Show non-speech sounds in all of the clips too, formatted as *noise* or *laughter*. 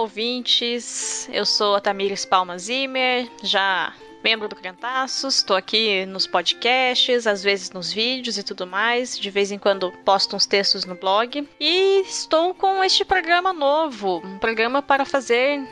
ouvintes. Eu sou a Tamires Palma Zimmer, já membro do Crentaços, estou aqui nos podcasts, às vezes nos vídeos e tudo mais. De vez em quando posto uns textos no blog. E estou com este programa novo, um programa para fazer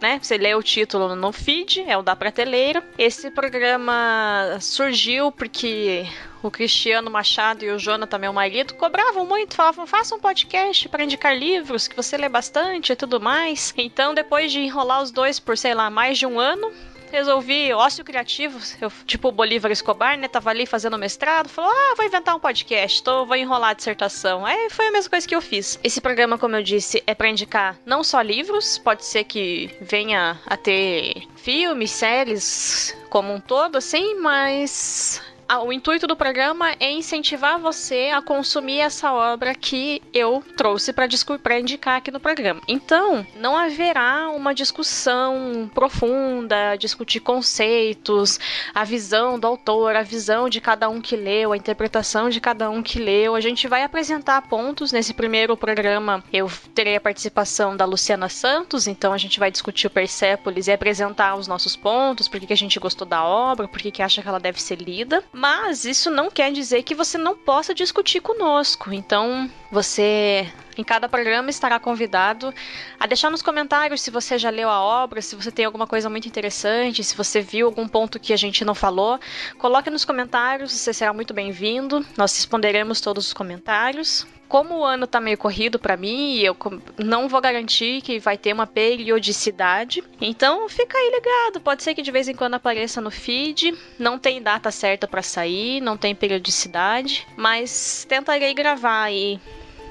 né? Você lê o título no feed, é o da prateleira. Esse programa surgiu porque o Cristiano Machado e o Jonathan, meu marido, cobravam muito, falavam: faça um podcast para indicar livros que você lê bastante e tudo mais. Então, depois de enrolar os dois por, sei lá, mais de um ano, resolvi ócio criativo, eu, tipo o Bolívar Escobar, né? Tava ali fazendo mestrado, falou: "Ah, vou inventar um podcast, tô, vou enrolar a dissertação". Aí foi a mesma coisa que eu fiz. Esse programa, como eu disse, é para indicar não só livros, pode ser que venha a ter filmes, séries como um todo assim, mas o intuito do programa é incentivar você a consumir essa obra que eu trouxe para indicar aqui no programa. Então, não haverá uma discussão profunda, discutir conceitos, a visão do autor, a visão de cada um que leu, a interpretação de cada um que leu. A gente vai apresentar pontos nesse primeiro programa. Eu terei a participação da Luciana Santos, então a gente vai discutir o Persépolis e apresentar os nossos pontos, por que a gente gostou da obra, por que acha que ela deve ser lida. Mas isso não quer dizer que você não possa discutir conosco. Então, você em cada programa estará convidado a deixar nos comentários se você já leu a obra, se você tem alguma coisa muito interessante, se você viu algum ponto que a gente não falou. Coloque nos comentários, você será muito bem-vindo. Nós responderemos todos os comentários como o ano tá meio corrido para mim, eu não vou garantir que vai ter uma periodicidade. Então fica aí ligado, pode ser que de vez em quando apareça no feed. Não tem data certa para sair, não tem periodicidade, mas tentarei gravar aí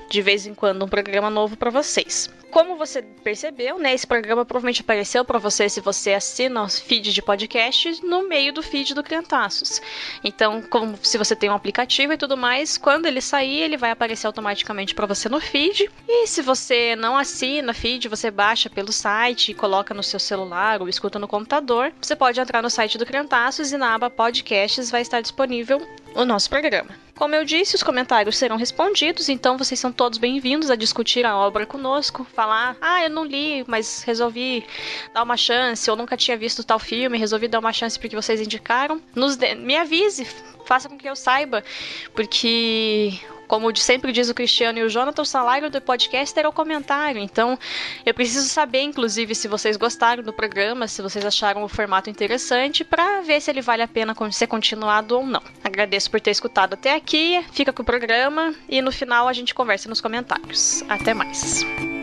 de vez em quando um programa novo para vocês. Como você percebeu, né, esse programa provavelmente apareceu para você se você assina o feed de podcast no meio do feed do Criantaços. Então, como se você tem um aplicativo e tudo mais, quando ele sair, ele vai aparecer automaticamente para você no feed. E se você não assina feed, você baixa pelo site e coloca no seu celular ou escuta no computador, você pode entrar no site do Criantaços e na aba podcasts vai estar disponível o nosso programa. Como eu disse, os comentários serão respondidos, então vocês são todos bem-vindos a discutir a obra conosco, falar: "Ah, eu não li, mas resolvi dar uma chance, ou nunca tinha visto tal filme, resolvi dar uma chance porque vocês indicaram". Nos de... me avise, faça com que eu saiba, porque como sempre diz o Cristiano e o Jonathan, o salário do podcast era o comentário. Então, eu preciso saber, inclusive, se vocês gostaram do programa, se vocês acharam o formato interessante, para ver se ele vale a pena ser continuado ou não. Agradeço por ter escutado até aqui, fica com o programa e no final a gente conversa nos comentários. Até mais.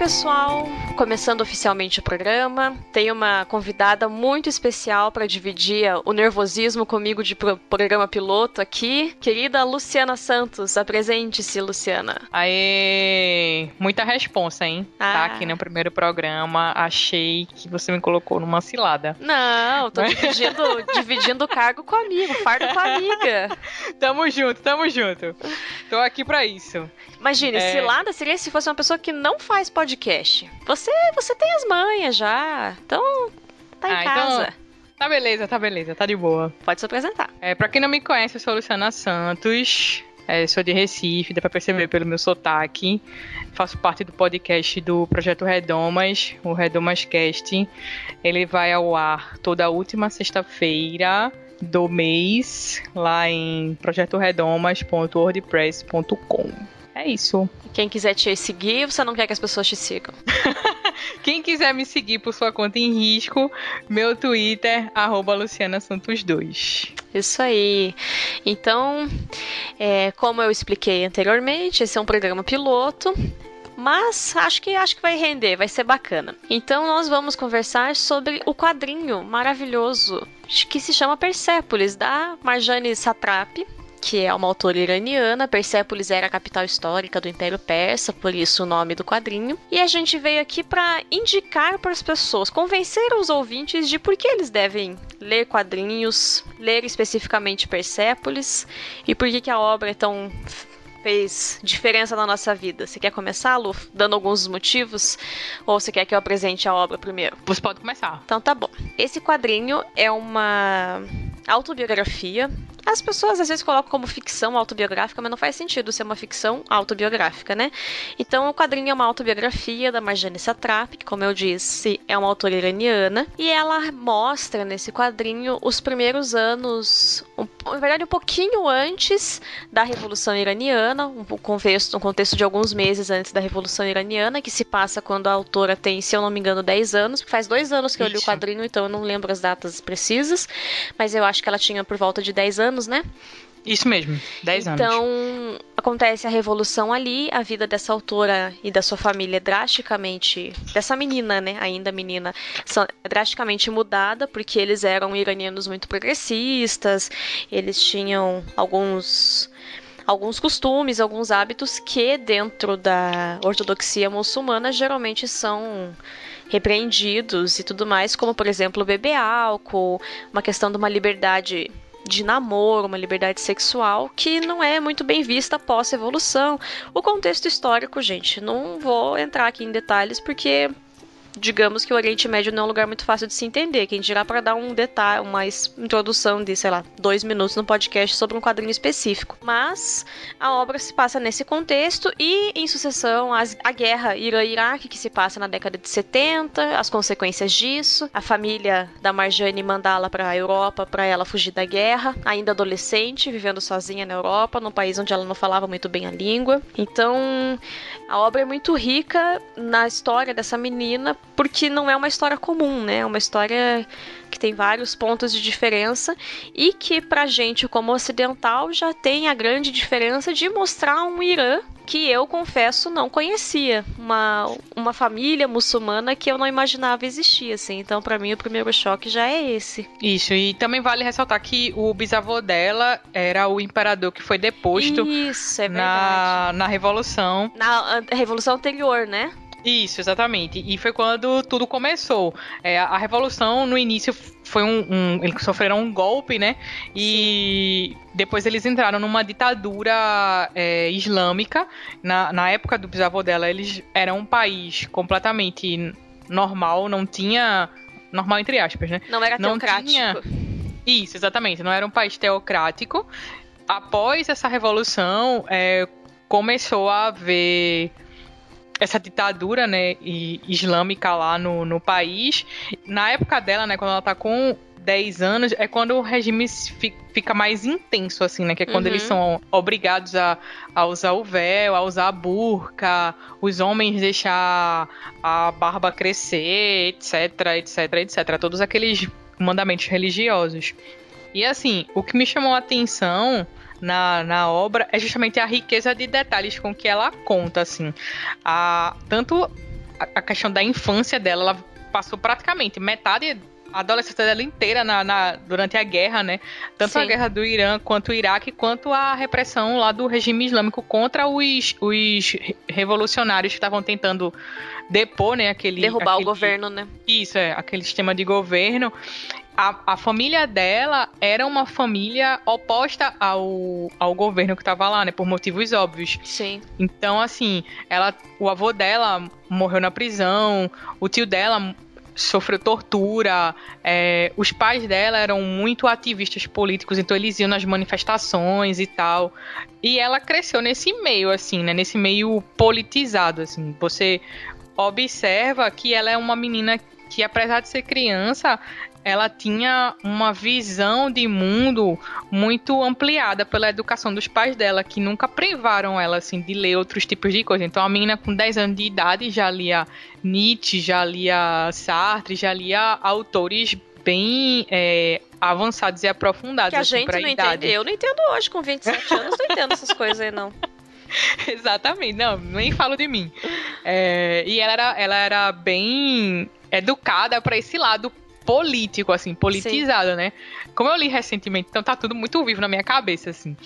Pessoal, começando oficialmente o programa, tem uma convidada muito especial para dividir o nervosismo comigo de programa piloto aqui. Querida Luciana Santos, apresente-se, Luciana. Aê! Muita responsa, hein? Tá ah. Tá aqui no primeiro programa, achei que você me colocou numa cilada. Não, tô dividindo, *laughs* dividindo o cargo com amigo, fardo com a amiga. tamo junto, tamo junto. Tô aqui para isso. Imagine, é... cilada seria se fosse uma pessoa que não faz podcast. Você, você tem as manhas já. Então, tá em ah, então casa. Então... Tá beleza, tá beleza, tá de boa. Pode se apresentar. É, pra quem não me conhece, eu sou a Luciana Santos. É, sou de Recife, dá pra perceber pelo meu sotaque. Faço parte do podcast do Projeto Redomas, o Redomas Cast. Ele vai ao ar toda última sexta-feira do mês, lá em projetoredomas.wordpress.com. É isso. Quem quiser te seguir, você não quer que as pessoas te sigam. *laughs* Quem quiser me seguir por sua conta em risco, meu Twitter, arroba Luciana Santos 2. Isso aí. Então, é, como eu expliquei anteriormente, esse é um programa piloto. Mas acho que acho que vai render, vai ser bacana. Então nós vamos conversar sobre o quadrinho maravilhoso que se chama Persepolis da Marjane Satrapi, que é uma autora iraniana. Persépolis era a capital histórica do Império Persa, por isso o nome do quadrinho. E a gente veio aqui para indicar para as pessoas, convencer os ouvintes de por que eles devem ler quadrinhos, ler especificamente Persépolis e por que, que a obra é tão fez diferença na nossa vida? Você quer começar, Lu, dando alguns motivos? Ou você quer que eu apresente a obra primeiro? Você pode começar. Então tá bom. Esse quadrinho é uma autobiografia. As pessoas às vezes colocam como ficção autobiográfica, mas não faz sentido ser uma ficção autobiográfica, né? Então o quadrinho é uma autobiografia da Marjane Satrap, que, como eu disse, é uma autora iraniana, e ela mostra nesse quadrinho os primeiros anos, um, na verdade um pouquinho antes da Revolução Iraniana, um contexto, um contexto de alguns meses antes da Revolução Iraniana, que se passa quando a autora tem, se eu não me engano, 10 anos. Faz dois anos que eu li o quadrinho, então eu não lembro as datas precisas, mas eu acho que ela tinha por volta de 10 anos, né? Isso mesmo, 10 anos. Então, acontece a revolução ali, a vida dessa autora e da sua família é drasticamente. dessa menina, né? Ainda menina, é drasticamente mudada, porque eles eram iranianos muito progressistas, eles tinham alguns alguns costumes, alguns hábitos que dentro da ortodoxia muçulmana geralmente são repreendidos e tudo mais, como por exemplo beber álcool, uma questão de uma liberdade de namoro, uma liberdade sexual que não é muito bem vista após a evolução. O contexto histórico, gente, não vou entrar aqui em detalhes porque digamos que o Oriente Médio não é um lugar muito fácil de se entender. Quem dirá para dar um detalhe, uma introdução de, sei lá, dois minutos no podcast sobre um quadrinho específico. Mas a obra se passa nesse contexto e, em sucessão, as, a guerra Irã-Iraque, que se passa na década de 70, as consequências disso, a família da Marjane mandá-la para a Europa para ela fugir da guerra, ainda adolescente, vivendo sozinha na Europa, num país onde ela não falava muito bem a língua. Então, a obra é muito rica na história dessa menina, porque não é uma história comum, né? É uma história que tem vários pontos de diferença e que pra gente como ocidental já tem a grande diferença de mostrar um Irã que eu confesso não conhecia, uma, uma família muçulmana que eu não imaginava existir, assim. Então, para mim, o primeiro choque já é esse. Isso, e também vale ressaltar que o bisavô dela era o imperador que foi deposto Isso, é na, na Revolução. Na Revolução anterior, né? Isso, exatamente. E foi quando tudo começou. É, a revolução no início foi um, um, eles sofreram um golpe, né? E Sim. depois eles entraram numa ditadura é, islâmica. Na, na época do bisavô dela, eles eram um país completamente normal, não tinha normal entre aspas, né? Não era não teocrático. Tinha... Isso, exatamente. Não era um país teocrático. Após essa revolução, é, começou a haver essa ditadura, né, islâmica lá no, no país. Na época dela, né, quando ela tá com 10 anos, é quando o regime fica mais intenso, assim, né? Que é quando uhum. eles são obrigados a, a usar o véu, a usar a burca, os homens deixar a barba crescer, etc, etc, etc. Todos aqueles mandamentos religiosos. E assim, o que me chamou a atenção na, na obra é justamente a riqueza de detalhes com que ela conta, assim. A, tanto a, a questão da infância dela, ela passou praticamente metade a adolescência dela inteira na, na, durante a guerra, né? Tanto Sim. a guerra do Irã quanto o Iraque, quanto a repressão lá do regime islâmico contra os, os revolucionários que estavam tentando depor, né? Aquele, Derrubar aquele, o governo, né? Isso, é, aquele sistema de governo a, a família dela era uma família oposta ao, ao governo que estava lá, né? Por motivos óbvios. Sim. Então, assim, ela, o avô dela morreu na prisão, o tio dela sofreu tortura, é, os pais dela eram muito ativistas políticos, então eles iam nas manifestações e tal. E ela cresceu nesse meio, assim, né? Nesse meio politizado, assim. Você observa que ela é uma menina que, apesar de ser criança, ela tinha uma visão de mundo muito ampliada pela educação dos pais dela, que nunca privaram ela assim de ler outros tipos de coisa. Então a menina com 10 anos de idade já lia Nietzsche, já lia Sartre, já lia autores bem é, avançados e aprofundados. Que a assim, gente não idade. entende. Eu não entendo hoje, com 27 anos, não entendo essas coisas aí, não. *laughs* Exatamente, não, nem falo de mim. É, e ela era, ela era bem educada para esse lado político, assim, politizado, Sim. né? Como eu li recentemente, então tá tudo muito vivo na minha cabeça, assim.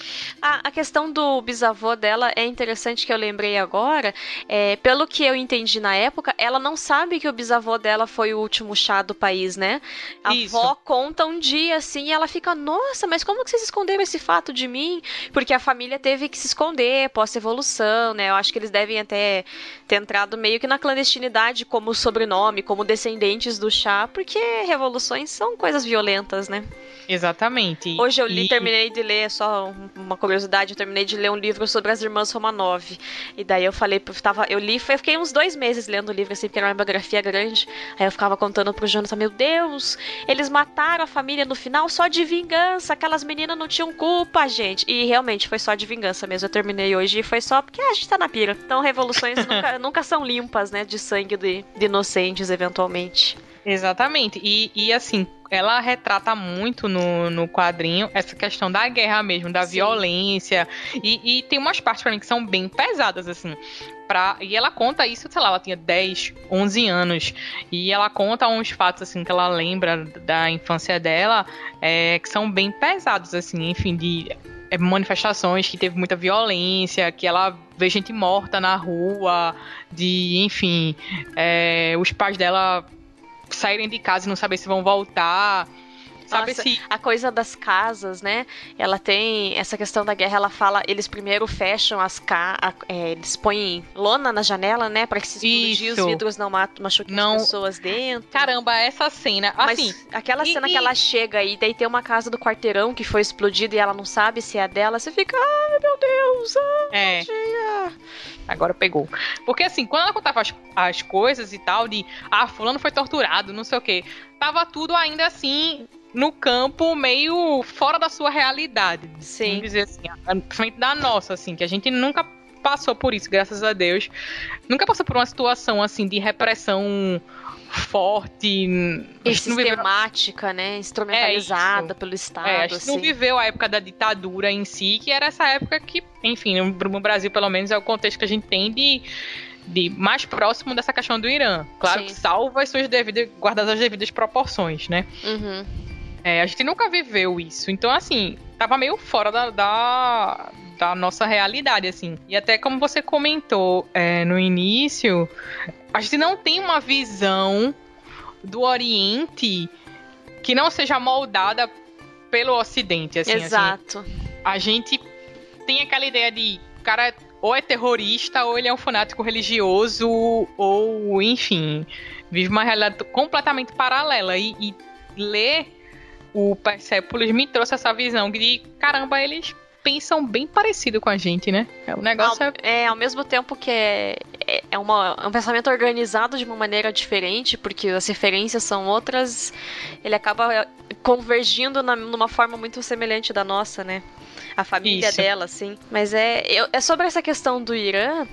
A, a questão do bisavô dela é interessante que eu lembrei agora. É, pelo que eu entendi na época, ela não sabe que o bisavô dela foi o último chá do país, né? A Isso. avó conta um dia assim e ela fica, nossa, mas como que vocês esconderam esse fato de mim? Porque a família teve que se esconder pós-evolução, né? Eu acho que eles devem até ter entrado meio que na clandestinidade como sobrenome, como descendentes do chá, porque revoluções são coisas violentas, né? Exatamente. Hoje eu li, e... terminei de ler, só uma curiosidade, eu terminei de ler um livro sobre as irmãs Romanov. E daí eu falei, eu, tava, eu li, eu fiquei uns dois meses lendo o livro, assim, porque era uma biografia grande. Aí eu ficava contando pro Jonathan, meu Deus, eles mataram a família no final só de vingança, aquelas meninas não tinham culpa, gente. E realmente foi só de vingança mesmo. Eu terminei hoje e foi só porque ah, a gente tá na pira. Então revoluções *laughs* nunca, nunca são limpas, né, de sangue de, de inocentes, eventualmente. Exatamente. E, e assim, ela retrata muito no, no quadrinho essa questão da guerra mesmo, da Sim. violência. E, e tem umas partes pra mim que são bem pesadas, assim. Pra, e ela conta isso, sei lá, ela tinha 10, 11 anos. E ela conta uns fatos, assim, que ela lembra da infância dela, é, que são bem pesados, assim, enfim, de é, manifestações que teve muita violência, que ela vê gente morta na rua, de, enfim, é, os pais dela saírem de casa e não saber se vão voltar. Sabe Nossa, se... a coisa das casas, né? Ela tem essa questão da guerra, ela fala, eles primeiro fecham as casas, é, eles põem lona na janela, né, para que se explodir os vidros não machuquem não... as pessoas dentro. Caramba, essa cena, assim, Mas aquela cena e, que ela chega e daí tem uma casa do quarteirão que foi explodida e ela não sabe se é a dela, você fica, ai meu Deus, ai, é. Agora pegou. Porque assim, quando ela contava as, as coisas e tal, de ah, fulano foi torturado, não sei o que, tava tudo ainda assim no campo meio fora da sua realidade. Sim. Vamos dizer assim, frente da nossa, assim, que a gente nunca passou por isso, graças a Deus. Nunca passou por uma situação assim de repressão forte e sistemática, viveu... né, instrumentalizada é pelo Estado. É, a gente assim. não viveu a época da ditadura em si, que era essa época que, enfim, no Brasil pelo menos é o contexto que a gente tem de de mais próximo dessa questão do Irã. Claro Sim. que salva as suas devidas, guardadas as devidas proporções, né? Uhum. É, a gente nunca viveu isso. Então, assim, tava meio fora da, da, da nossa realidade, assim. E até como você comentou é, no início, a gente não tem uma visão do Oriente que não seja moldada pelo Ocidente, assim. assim. Exato. Assim, a gente tem aquela ideia de cara ou é terrorista ou ele é um fanático religioso ou, enfim, vive uma realidade completamente paralela e, e ler o Persepolis me trouxe essa visão de caramba, eles pensam bem parecido com a gente, né? O negócio ao, é... é. ao mesmo tempo que é, é, é uma, é um pensamento organizado de uma maneira diferente, porque as referências são outras, ele acaba convergindo na, numa forma muito semelhante da nossa, né? A família Isso. dela, assim. Mas é, eu, é sobre essa questão do Irã,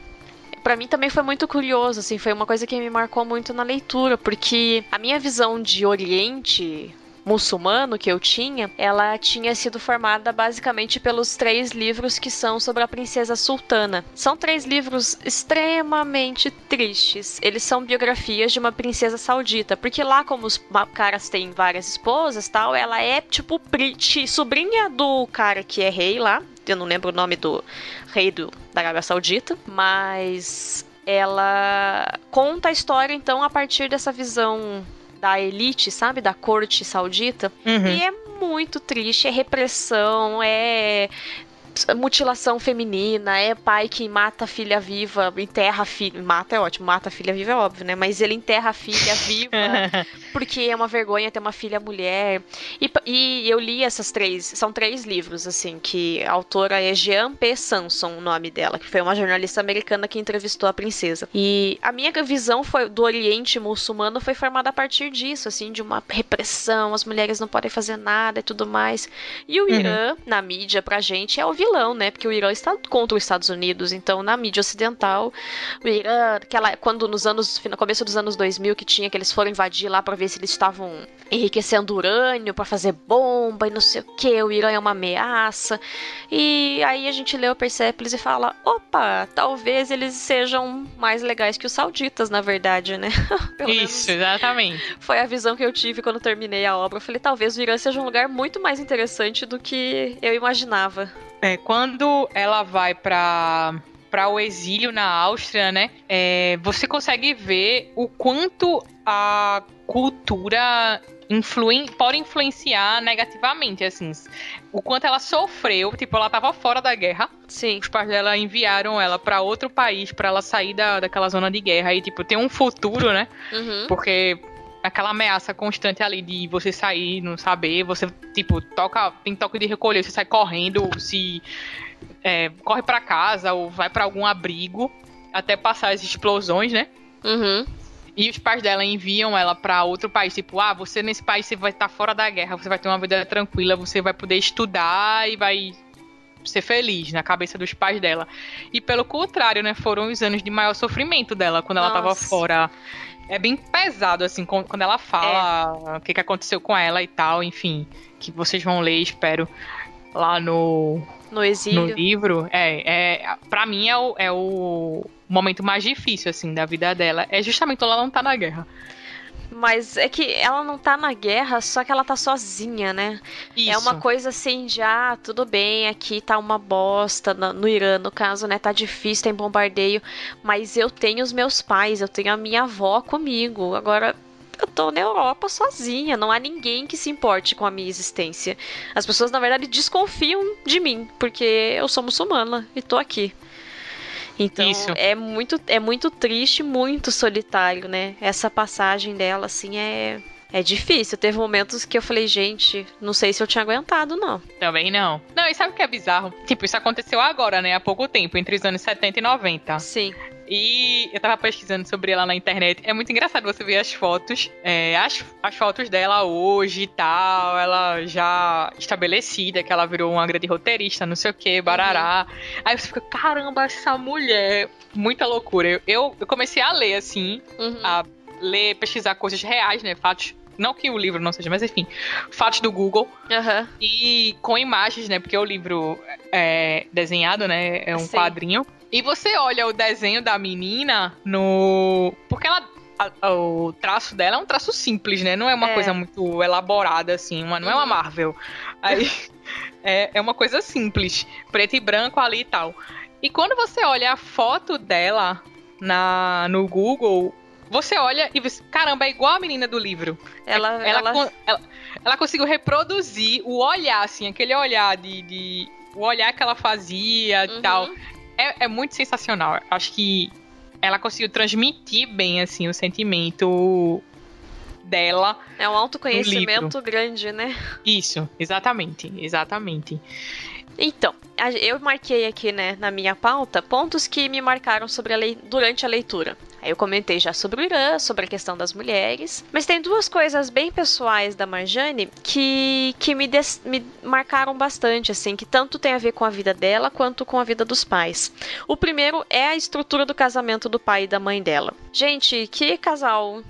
para mim também foi muito curioso, assim, foi uma coisa que me marcou muito na leitura, porque a minha visão de Oriente, muçulmano que eu tinha, ela tinha sido formada basicamente pelos três livros que são sobre a princesa sultana. São três livros extremamente tristes. Eles são biografias de uma princesa saudita, porque lá como os caras têm várias esposas, tal, ela é tipo sobrinha do cara que é rei lá. Eu não lembro o nome do rei do, da Arábia Saudita, mas ela conta a história então a partir dessa visão da elite, sabe? Da corte saudita. Uhum. E é muito triste, é repressão, é mutilação feminina, é pai que mata a filha viva, enterra a filha. Mata é ótimo, mata a filha viva é óbvio, né? Mas ele enterra a filha viva *laughs* porque é uma vergonha ter uma filha mulher. E, e, eu li essas três, são três livros, assim, que a autora é Jean P. Sanson, o nome dela, que foi uma jornalista americana que entrevistou a princesa. E a minha visão foi, do Oriente muçulmano foi formada a partir disso, assim, de uma repressão, as mulheres não podem fazer nada e tudo mais. E o uhum. Irã, uhum. na mídia, pra gente, é o vilão vilão, né? Porque o Irã está contra os Estados Unidos. Então, na mídia ocidental, o Irã, aquela, quando nos anos, no começo dos anos 2000, que tinha que eles foram invadir lá para ver se eles estavam enriquecendo urânio para fazer bomba e não sei o que, o Irã é uma ameaça. E aí a gente lê o Persepolis e fala: opa, talvez eles sejam mais legais que os sauditas, na verdade, né? *laughs* Isso, exatamente. Foi a visão que eu tive quando terminei a obra. Eu falei: talvez o Irã seja um lugar muito mais interessante do que eu imaginava. É, quando ela vai para para o exílio na Áustria, né? É, você consegue ver o quanto a cultura influen pode influenciar negativamente, assim. O quanto ela sofreu, tipo, ela tava fora da guerra. Sim. Os pais dela enviaram ela para outro país para ela sair da, daquela zona de guerra e, tipo, ter um futuro, né? Uhum. Porque aquela ameaça constante ali de você sair, não saber, você, tipo, toca, tem toque de recolher, você sai correndo, se é, corre para casa ou vai para algum abrigo até passar as explosões, né? Uhum. E os pais dela enviam ela para outro país, tipo, ah, você nesse país você vai estar fora da guerra, você vai ter uma vida tranquila, você vai poder estudar e vai ser feliz na cabeça dos pais dela. E pelo contrário, né, foram os anos de maior sofrimento dela quando ela Nossa. tava fora. É bem pesado assim quando ela fala o que, que aconteceu com ela e tal, enfim, que vocês vão ler, espero, lá no No exílio. no livro, é, é para mim é o, é o momento mais difícil assim da vida dela. É justamente quando ela não tá na guerra. Mas é que ela não tá na guerra, só que ela tá sozinha, né? Isso. É uma coisa assim de, ah, tudo bem, aqui tá uma bosta, no, no Irã, no caso, né? Tá difícil, tem bombardeio, mas eu tenho os meus pais, eu tenho a minha avó comigo. Agora, eu tô na Europa sozinha, não há ninguém que se importe com a minha existência. As pessoas, na verdade, desconfiam de mim, porque eu sou muçulmana e tô aqui. Então Isso. é muito é muito triste, muito solitário, né? Essa passagem dela assim é é difícil. Teve momentos que eu falei, gente, não sei se eu tinha aguentado não. Também não. Não, e sabe o que é bizarro? Tipo, isso aconteceu agora, né? Há pouco tempo, entre os anos 70 e 90. Sim. E eu tava pesquisando sobre ela na internet. É muito engraçado você ver as fotos. é, as, as fotos dela hoje e tal. Ela já estabelecida, que ela virou uma grande roteirista, não sei o que, barará. Aí você fica, caramba, essa mulher. Muita loucura. Eu, eu, eu comecei a ler, assim, Uhum. a ler, pesquisar coisas reais, né? Fatos. Não que o livro não seja, mas enfim. Fatos do Google. Aham. E com imagens, né? Porque o livro é desenhado, né? É um Sim. quadrinho. E você olha o desenho da menina no. Porque ela. o traço dela é um traço simples, né? Não é uma É. coisa muito elaborada, assim. Uma, não é uma Uhum. Marvel. Aí. *laughs* é, é uma coisa simples. Preto e branco ali e tal. E quando você olha a foto dela na, no Google. Você olha e você. Caramba, é igual a menina do livro. Ela, Ela, ela, ela, ela conseguiu reproduzir o olhar, assim, aquele olhar de. de- o olhar que ela fazia e Uhum. tal. É, é muito sensacional. Acho que ela conseguiu transmitir bem, assim, o sentimento dela. é um autoconhecimento grande, né? Isso, exatamente, exatamente. Então, eu marquei aqui, né, na minha pauta, pontos que me marcaram sobre a lei, durante a leitura. Aí eu comentei já sobre o Irã, sobre a questão das mulheres, mas tem duas coisas bem pessoais da Marjane que, que me, des- me marcaram bastante, assim, que tanto tem a ver com a vida dela quanto com a vida dos pais. O primeiro é a estrutura do casamento do pai e da mãe dela. Gente, que casal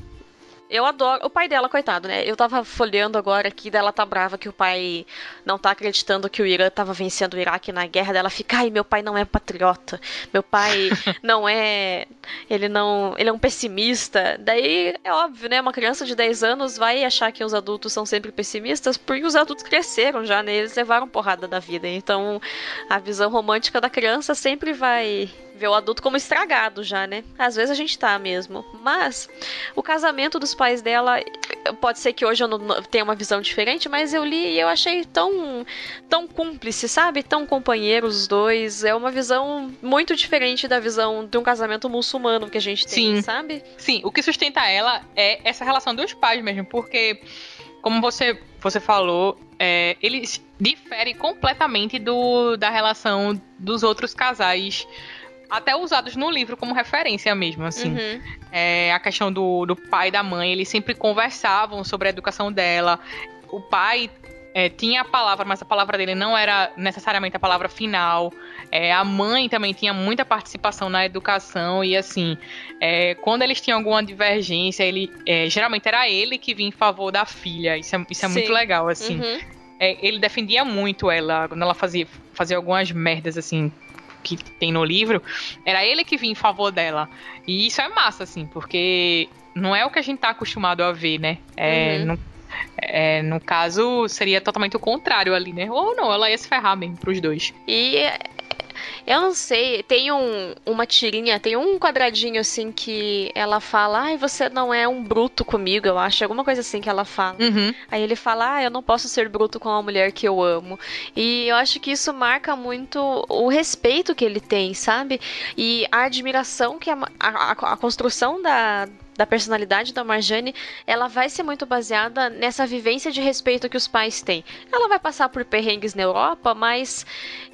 eu adoro. O pai dela, coitado, né? Eu tava folheando agora aqui, dela tá brava que o pai não tá acreditando que o Irã tava vencendo o Iraque na guerra. Dela fica, ai, meu pai não é patriota. Meu pai *laughs* não é. Ele não. Ele é um pessimista. Daí é óbvio, né? Uma criança de 10 anos vai achar que os adultos são sempre pessimistas porque os adultos cresceram já, né? Eles levaram porrada da vida. Então a visão romântica da criança sempre vai ver o adulto como estragado já, né? Às vezes a gente tá mesmo. Mas o casamento dos pais dela, pode ser que hoje eu não- não tenha uma visão diferente, mas eu li e eu achei tão, tão cúmplice, sabe? Tão companheiros os dois. É uma visão muito diferente da visão de um casamento muçulmano que a gente tem, Sim. sabe? Sim, o que sustenta ela é essa relação dos pais mesmo, porque, como você, você falou, é, eles diferem completamente do, da relação dos outros casais, até usados no livro como referência mesmo, assim. Uhum. É, a questão do, do pai e da mãe, eles sempre conversavam sobre a educação dela. O pai é, tinha a palavra, mas a palavra dele não era necessariamente a palavra final. É, a mãe também tinha muita participação na educação e assim, é, quando eles tinham alguma divergência, ele é, geralmente era ele que vinha em favor da filha. Isso é, isso é muito legal, assim. Uhum. É, ele defendia muito ela quando ela fazia, fazia algumas merdas assim que tem no livro, era ele que vinha em favor dela. E isso é massa, assim, porque não é o que a gente tá acostumado a ver, né? É, uhum. no, é, no caso, seria totalmente o contrário ali, né? Ou não, ela ia se ferrar mesmo pros dois. E eu não sei, tem um, uma tirinha, tem um quadradinho assim que ela fala, ai, você não é um bruto comigo, eu acho, alguma coisa assim que ela fala. Uhum. Aí ele fala, ah, eu não posso ser bruto com a mulher que eu amo. E eu acho que isso marca muito o respeito que ele tem, sabe? E a admiração que a, a, a construção da, da personalidade da Marjane, ela vai ser muito baseada nessa vivência de respeito que os pais têm. Ela vai passar por perrengues na Europa, mas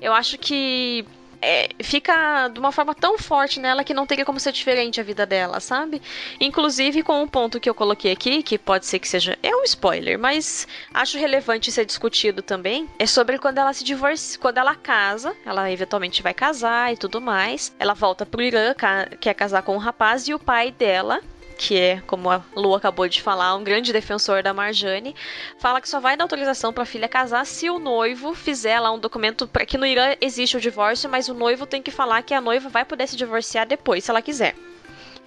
eu acho que é, fica de uma forma tão forte nela que não teria como ser diferente a vida dela, sabe? Inclusive com um ponto que eu coloquei aqui, que pode ser que seja. É um spoiler, mas acho relevante ser discutido também. É sobre quando ela se divorcia, quando ela casa, ela eventualmente vai casar e tudo mais. Ela volta pro Irã, quer casar com um rapaz, e o pai dela que é, como a Lu acabou de falar, um grande defensor da Marjane, fala que só vai dar autorização para a filha casar se o noivo fizer lá um documento para que no Irã existe o divórcio, mas o noivo tem que falar que a noiva vai poder se divorciar depois, se ela quiser.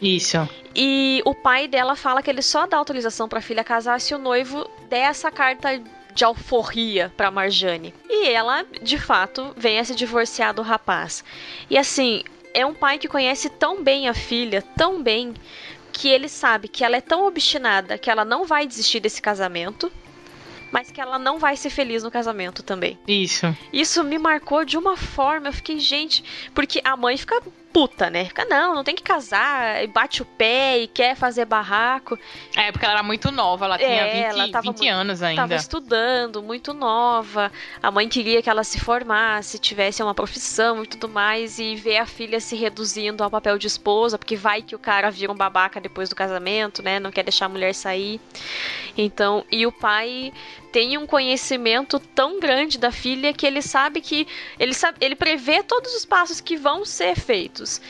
Isso. E o pai dela fala que ele só dá autorização para a filha casar se o noivo der essa carta de alforria para Marjane. E ela, de fato, vem a se divorciar do rapaz. E assim, é um pai que conhece tão bem a filha, tão bem, que ele sabe que ela é tão obstinada que ela não vai desistir desse casamento, mas que ela não vai ser feliz no casamento também. Isso. Isso me marcou de uma forma, eu fiquei, gente, porque a mãe fica puta, né? Fica, não, não tem que casar, e bate o pé e quer fazer barraco. É, porque ela era muito nova, ela tinha é, 20, ela tava 20 anos ainda. Tava estudando, muito nova. A mãe queria que ela se formasse, tivesse uma profissão e tudo mais, e ver a filha se reduzindo ao papel de esposa, porque vai que o cara vira um babaca depois do casamento, né? Não quer deixar a mulher sair. Então, e o pai tem um conhecimento tão grande da filha que ele sabe que ele sabe, ele prevê todos os passos que vão ser feitos.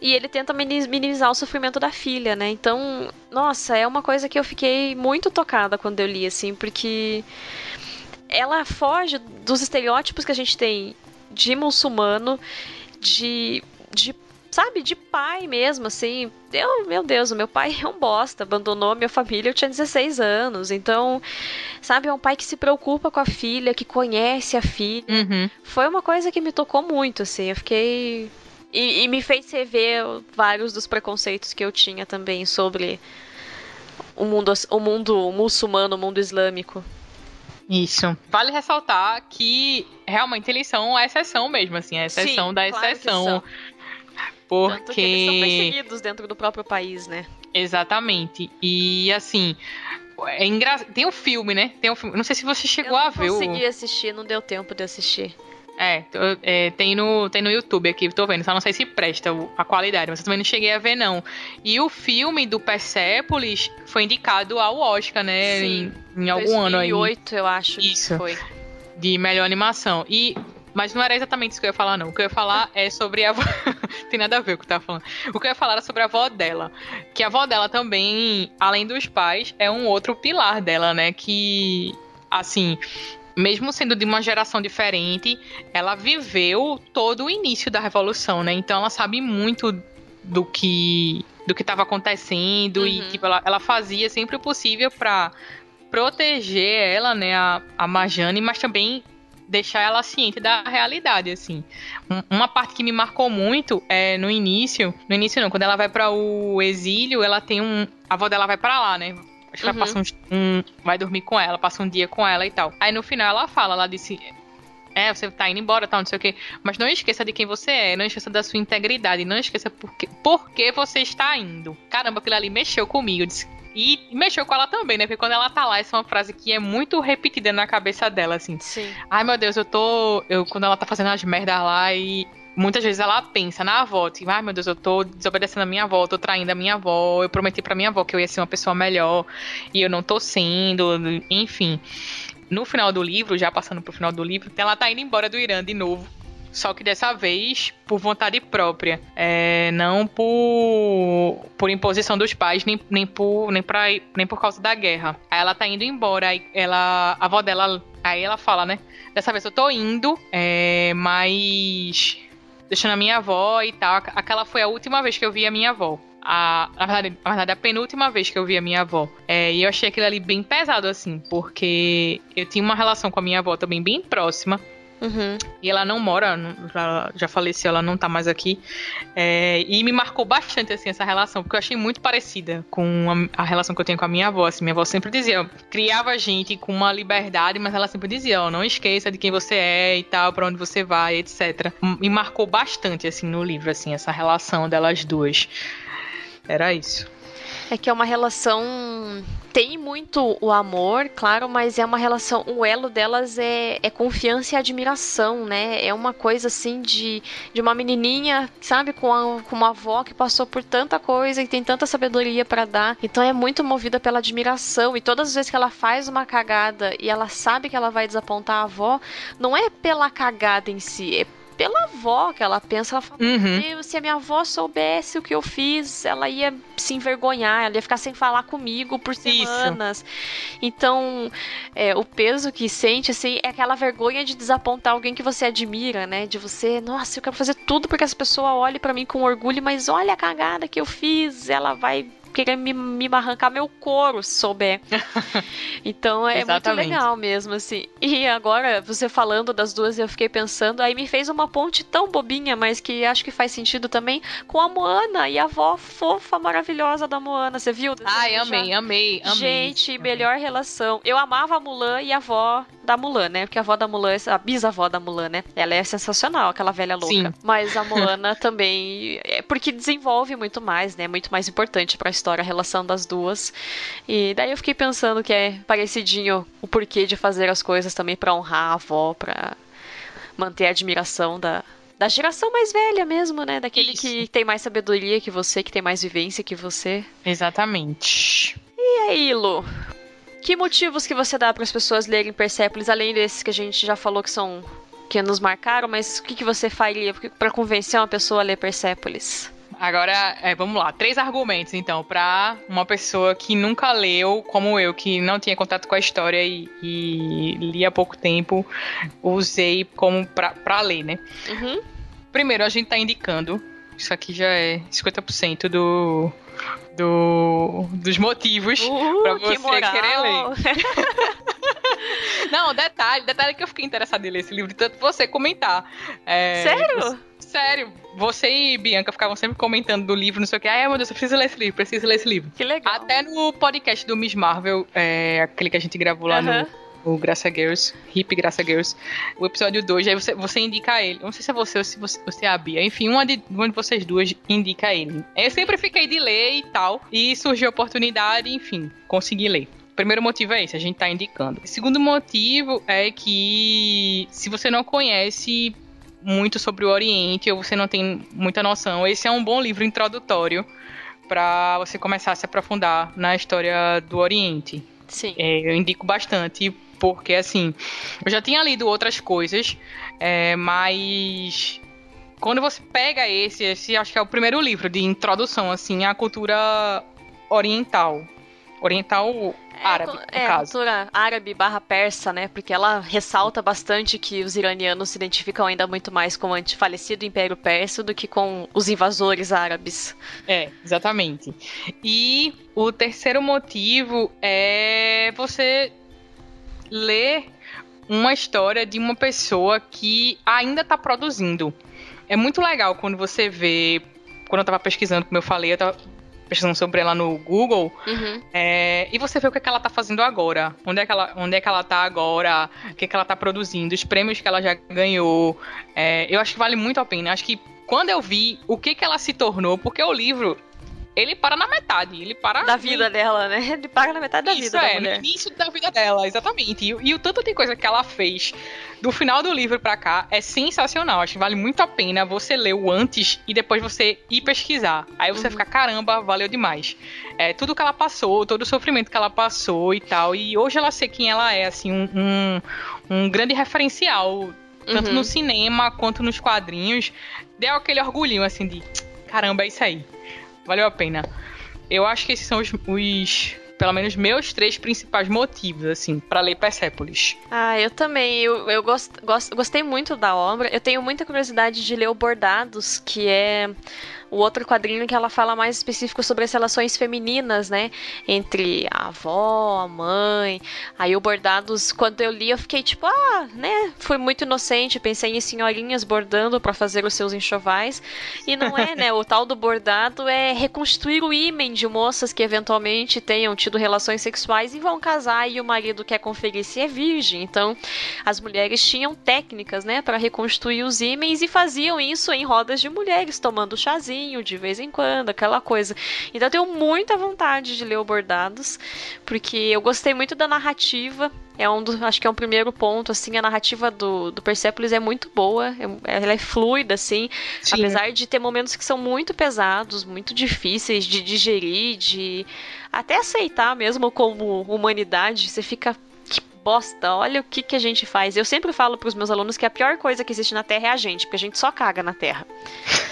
E ele tenta minimizar o sofrimento da filha, né? Então, nossa, é uma coisa que eu fiquei muito tocada quando eu li, assim, porque ela foge dos estereótipos que a gente tem de muçulmano, de, de sabe, de pai mesmo, assim. Eu, meu Deus, o meu pai é um bosta, abandonou a minha família, eu tinha 16 anos. Então, sabe, é um pai que se preocupa com a filha, que conhece a filha. Uhum. Foi uma coisa que me tocou muito, assim. Eu fiquei. E, e me fez rever vários dos preconceitos que eu tinha também sobre o mundo, o mundo muçulmano, o mundo islâmico. Isso. Vale ressaltar que realmente eles são a exceção mesmo, assim, a exceção Sim, da exceção. Claro porque... Tanto que eles são perseguidos dentro do próprio país, né? Exatamente. E assim, é engra... tem um filme, né? Tem um filme. Não sei se você chegou a ver. Eu consegui o... assistir, não deu tempo de assistir. É, é, tem, no, tem no YouTube aqui, tô vendo, só não sei se presta a qualidade, mas eu também não cheguei a ver, não. E o filme do Persepolis foi indicado ao Oscar, né? Sim, em, em algum ano aí. 2008, eu acho Isso, que foi. De melhor animação. E mas não era exatamente isso que eu ia falar, não. O que eu ia falar é sobre a avó. *laughs* Tem nada a ver com o que eu tava falando. O que eu ia falar era sobre a avó dela. Que a avó dela também, além dos pais, é um outro pilar dela, né? Que, assim, mesmo sendo de uma geração diferente, ela viveu todo o início da revolução, né? Então ela sabe muito do que do que estava acontecendo uhum. e tipo ela, ela fazia sempre o possível para proteger ela, né, a, a Marjane, mas também deixar ela ciente da realidade, assim. Uma parte que me marcou muito é no início, no início não, quando ela vai para o exílio, ela tem um, a avó dela vai para lá, né? Acho que uhum. ela passa um, um, vai dormir com ela, passa um dia com ela e tal. Aí no final ela fala, ela disse, é, você tá indo embora, tal, não sei o quê. Mas não esqueça de quem você é, não esqueça da sua integridade, não esqueça por que, por que você está indo. Caramba, aquilo ali mexeu comigo. Disse, e mexeu com ela também, né? Porque quando ela tá lá, essa é uma frase que é muito repetida na cabeça dela, assim. Sim. Ai, meu Deus, eu tô. Eu, quando ela tá fazendo as merdas lá e. Muitas vezes ela pensa na avó, tipo, ai meu Deus, eu tô desobedecendo a minha avó, tô traindo a minha avó, eu prometi pra minha avó que eu ia ser uma pessoa melhor e eu não tô sendo, enfim. no final do livro, já passando pro final do livro, ela tá indo embora do Irã de novo. Só que dessa vez por vontade própria. É, não por, por imposição dos pais, nem, nem, por, nem, pra, nem por causa da guerra. Aí ela tá indo embora, aí ela, a avó dela. Aí ela fala, né? Dessa vez eu tô indo, é, mas. Deixando a minha avó e tal. Aquela foi a última vez que eu vi a minha avó a, na, verdade, na verdade, a penúltima vez que eu vi a minha avó. É, e eu achei aquilo ali bem pesado, assim, porque eu tinha uma relação com a minha avó também bem próxima. Uhum. E ela não mora, já, já faleceu, ela não tá mais aqui. É, e me marcou bastante, assim, essa relação, porque eu achei muito parecida com a, a, relação que eu tenho com a minha avó. Assim, minha avó sempre dizia, criava a gente com uma liberdade, mas ela sempre dizia, ó, não esqueça de quem você é e tal, para onde você vai, etc. Me marcou bastante, assim, no livro, assim, essa relação delas duas. Era isso. É que é uma relação. Tem muito o amor, claro, mas é uma relação. O elo delas é, é confiança e admiração, né? É uma coisa assim de, de uma menininha, sabe, com, a, com uma avó que passou por tanta coisa e tem tanta sabedoria para dar. Então é muito movida pela admiração. E todas as vezes que ela faz uma cagada e ela sabe que ela vai desapontar a avó, não é pela cagada em si, é pela avó que ela pensa, ela fala, uhum. Deus, se a minha avó soubesse o que eu fiz, ela ia se envergonhar, ela ia ficar sem falar comigo por semanas. Isso. Então, é, o peso que sente, assim, é aquela vergonha de desapontar alguém que você admira, né? De você, nossa, eu quero fazer tudo porque essa pessoa olhe para mim com orgulho, mas olha a cagada que eu fiz, ela vai querer me, me arrancar meu couro se souber. *laughs* então é muito legal mesmo, assim. E agora, você falando das duas, eu fiquei pensando, aí me fez uma ponte tão bobinha, mas que acho que faz sentido também, com a Moana e a avó fofa, maravilhosa da Moana. Você viu? Ai, amei, amei, amei. Gente, amei. melhor relação. Eu amava a Mulan e a avó da Mulan, né? Porque a avó da Mulan, a bisavó da Mulan, né? Ela é sensacional, aquela velha louca. Sim. Mas a *laughs* Moana também é porque desenvolve muito mais, né? Muito mais importante para a história a relação das duas. E daí eu fiquei pensando que é parecidinho o porquê de fazer as coisas também para honrar a avó, para manter a admiração da da geração mais velha mesmo, né? Daquele Isso. que tem mais sabedoria que você, que tem mais vivência que você. Exatamente. E aí, Lu? Que motivos que você dá para as pessoas lerem Persepolis, além desses que a gente já falou que são que nos marcaram, mas o que, que você faria para convencer uma pessoa a ler Persepolis? Agora, é, vamos lá, três argumentos então para uma pessoa que nunca leu, como eu, que não tinha contato com a história e, e li há pouco tempo, usei como para ler, né? Uhum. Primeiro, a gente tá indicando, isso aqui já é 50% do do, dos motivos uh, para você que querer ler. *laughs* Não, detalhe, detalhe que eu fiquei interessada em ler esse livro, tanto você comentar. É, Sério? Você, sério, você e Bianca ficavam sempre comentando do livro, não sei o que. Ai, meu Deus, eu preciso ler esse livro, preciso ler esse livro. Que legal. Até no podcast do Miss Marvel, é, aquele que a gente gravou lá uh -huh. no o Graça Girls, Hip Graça Girls, o episódio 2, aí você, você indica ele. Não sei se é você ou se você, você é a Bia. Enfim, uma de, uma de vocês duas indica ele. Eu sempre fiquei de ler e tal, e surgiu a oportunidade, enfim, consegui ler. Primeiro motivo é esse, a gente tá indicando. O segundo motivo é que se você não conhece muito sobre o Oriente ou você não tem muita noção, esse é um bom livro introdutório para você começar a se aprofundar na história do Oriente. Sim. É, eu indico bastante porque assim, eu já tinha lido outras coisas, é, mas quando você pega esse, esse acho que é o primeiro livro de introdução assim à cultura oriental. Oriental árabe, é, é caso. cultura árabe barra persa, né? Porque ela ressalta bastante que os iranianos se identificam ainda muito mais com o falecido Império Persa do que com os invasores árabes. É, exatamente. E o terceiro motivo é você ler uma história de uma pessoa que ainda está produzindo. É muito legal quando você vê. Quando eu estava pesquisando, como eu falei, eu tava pesquisando sobre ela no Google, uhum. é, e você vê o que, é que ela está fazendo agora. Onde é que ela, onde é que ela tá agora, o que, é que ela está produzindo, os prêmios que ela já ganhou. É, eu acho que vale muito a pena. Acho que quando eu vi o que, que ela se tornou, porque o livro ele para na metade. Ele para. Da vida dela, né? *laughs* Ele para na metade da Isso vida é, da mulher. no início da vida dela, exatamente. E, e o tanto de coisa que ela fez do final do livro pra cá é sensacional. Acho que vale muito a pena você ler o antes e depois você ir pesquisar. Aí você Uhum. fica, caramba, valeu demais. É, tudo que ela passou, todo o sofrimento que ela passou e tal. E hoje ela sei quem ela é, assim, um, um, um grande referencial. Tanto Uhum. no cinema quanto nos quadrinhos. Deu aquele orgulhinho, assim, de caramba, é isso aí. Valeu a pena. Eu acho que esses são os, os pelo menos, meus três principais motivos, assim, pra ler Persepolis. Ah, eu também. Eu, eu gost, gost- gostei muito da obra. Eu tenho muita curiosidade de ler o Bordados, que é o outro quadrinho que ela fala mais específico sobre as relações femininas, né? Entre a avó, a mãe. Aí o Bordados, quando eu li, eu fiquei tipo, ah, né? Fui muito inocente, pensei em senhorinhas bordando pra fazer os seus enxovais. E não é, né? O tal do bordado é reconstruir o ímã de moças que eventualmente tenham tido relações sexuais e vão casar e o marido quer conferir se é virgem. Então, as mulheres tinham técnicas, né, para reconstruir os ímãs e faziam isso em rodas de mulheres, tomando chazinho de vez em quando, aquela coisa. Então, eu tenho muita vontade de ler o Bordados, porque eu gostei muito da narrativa. É um do, acho que é um primeiro ponto, assim, a narrativa do, do Persepolis é muito boa, é- ela é fluida, assim, Sim. Apesar de ter momentos que são muito pesados, muito difíceis de digerir, de até aceitar mesmo como humanidade, você fica que bosta, olha o que, que a gente faz. Eu sempre falo pros meus alunos que a pior coisa que existe na Terra é a gente, porque a gente só caga na Terra.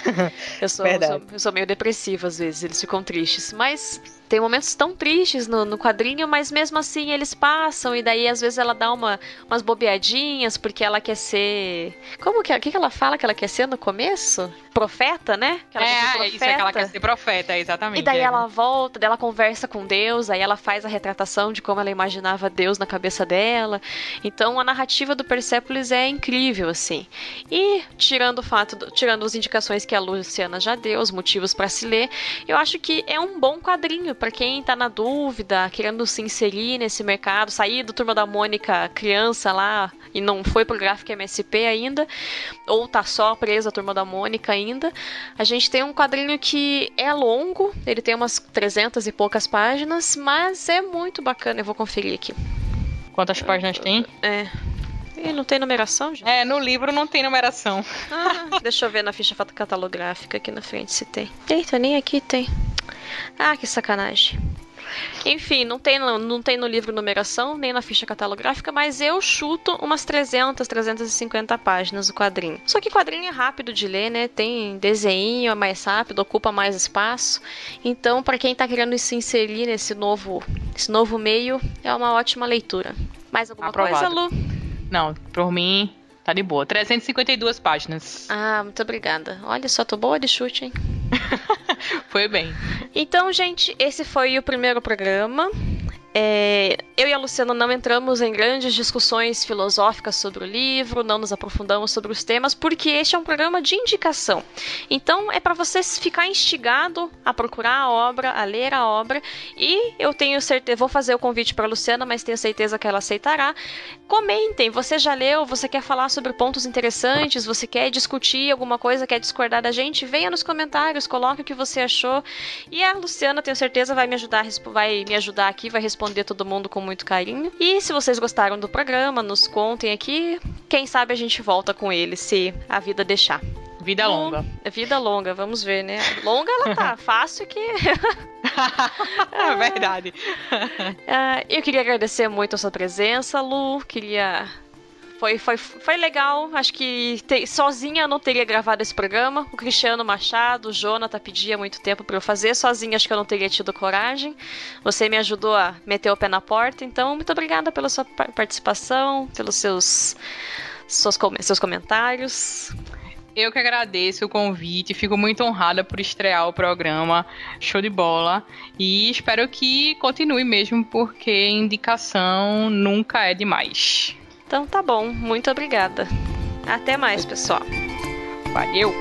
*laughs* Eu sou, eu sou, eu sou meio depressiva às vezes, eles ficam tristes. Mas tem momentos tão tristes no, no quadrinho, mas mesmo assim eles passam, e daí às vezes ela dá uma, umas bobeadinhas, porque ela quer ser. Como que, é? o que, que ela fala que ela quer ser no começo? Profeta, né? Que ela quer ser É, isso é que ela quer ser profeta, exatamente. e daí é. ela volta, daí ela conversa com Deus, aí ela faz a retratação de como ela imaginava Deus na cabeça dela. Então a narrativa do Persepolis é incrível, assim. E tirando o fato, do- tirando as indicações que a Luciana já deu, os motivos pra se ler, eu acho que é um bom quadrinho pra quem tá na dúvida, querendo se inserir nesse mercado, sair do Turma da Mônica criança lá e não foi pro gráfico MSP ainda, ou tá só preso à Turma da Mônica ainda. A gente tem um quadrinho que é longo, ele tem umas 300 e poucas páginas, mas é muito bacana. Eu vou conferir aqui. Quantas páginas tem? É. Ih, não tem numeração, gente? É, no livro não tem numeração. Ah, deixa eu ver na ficha catalográfica aqui na frente se tem. Eita, nem aqui tem. Ah, que sacanagem. Enfim, não tem, no- não tem no livro numeração, nem na ficha catalográfica, mas eu chuto umas 300, 350 páginas o quadrinho. Só que quadrinho é rápido de ler, né? Tem desenho, é mais rápido, ocupa mais espaço. Então, para quem tá querendo se inserir nesse novo, esse novo meio, é uma ótima leitura. Mais alguma Aprovado. coisa, Lu? Não, por mim, tá de boa. 352 páginas. Ah, muito obrigada. Olha só, tô boa de chute, hein? *laughs* Foi bem. Então, gente, esse foi o primeiro programa. É, eu e a Luciana não entramos em grandes discussões filosóficas sobre o livro, não nos aprofundamos sobre os temas, porque este é um programa de indicação. Então, é para você ficar instigado a procurar a obra, a ler a obra, e eu tenho certeza, vou fazer o convite para a Luciana, mas tenho certeza que ela aceitará. Comentem, você já leu, você quer falar sobre pontos interessantes, você quer discutir alguma coisa, quer discordar da gente, venha nos comentários, coloque o que você achou. E a Luciana, tenho certeza, vai me ajudar, vai me ajudar aqui, vai responder todo mundo com muito carinho. E se vocês gostaram do programa, nos contem aqui. Quem sabe a gente volta com ele, se a vida deixar. Vida longa. Vida longa, vamos ver, né? Longa ela tá, *laughs* fácil que. É verdade. *laughs* Ah, eu queria agradecer muito a sua presença, Lu. Queria. Foi, foi, foi legal. Acho que te- sozinha eu não teria gravado esse programa. O Cristiano Machado, o Jonathan pedia muito tempo pra eu fazer. Sozinha acho que eu não teria tido coragem. Você me ajudou a meter o pé na porta. Então, muito obrigada pela sua par- participação, pelos seus, seus comentários. Eu que agradeço o convite, fico muito honrada por estrear o programa. Show de bola. E espero que continue mesmo, porque indicação nunca é demais. Então tá bom, muito obrigada. Até mais, pessoal. Valeu!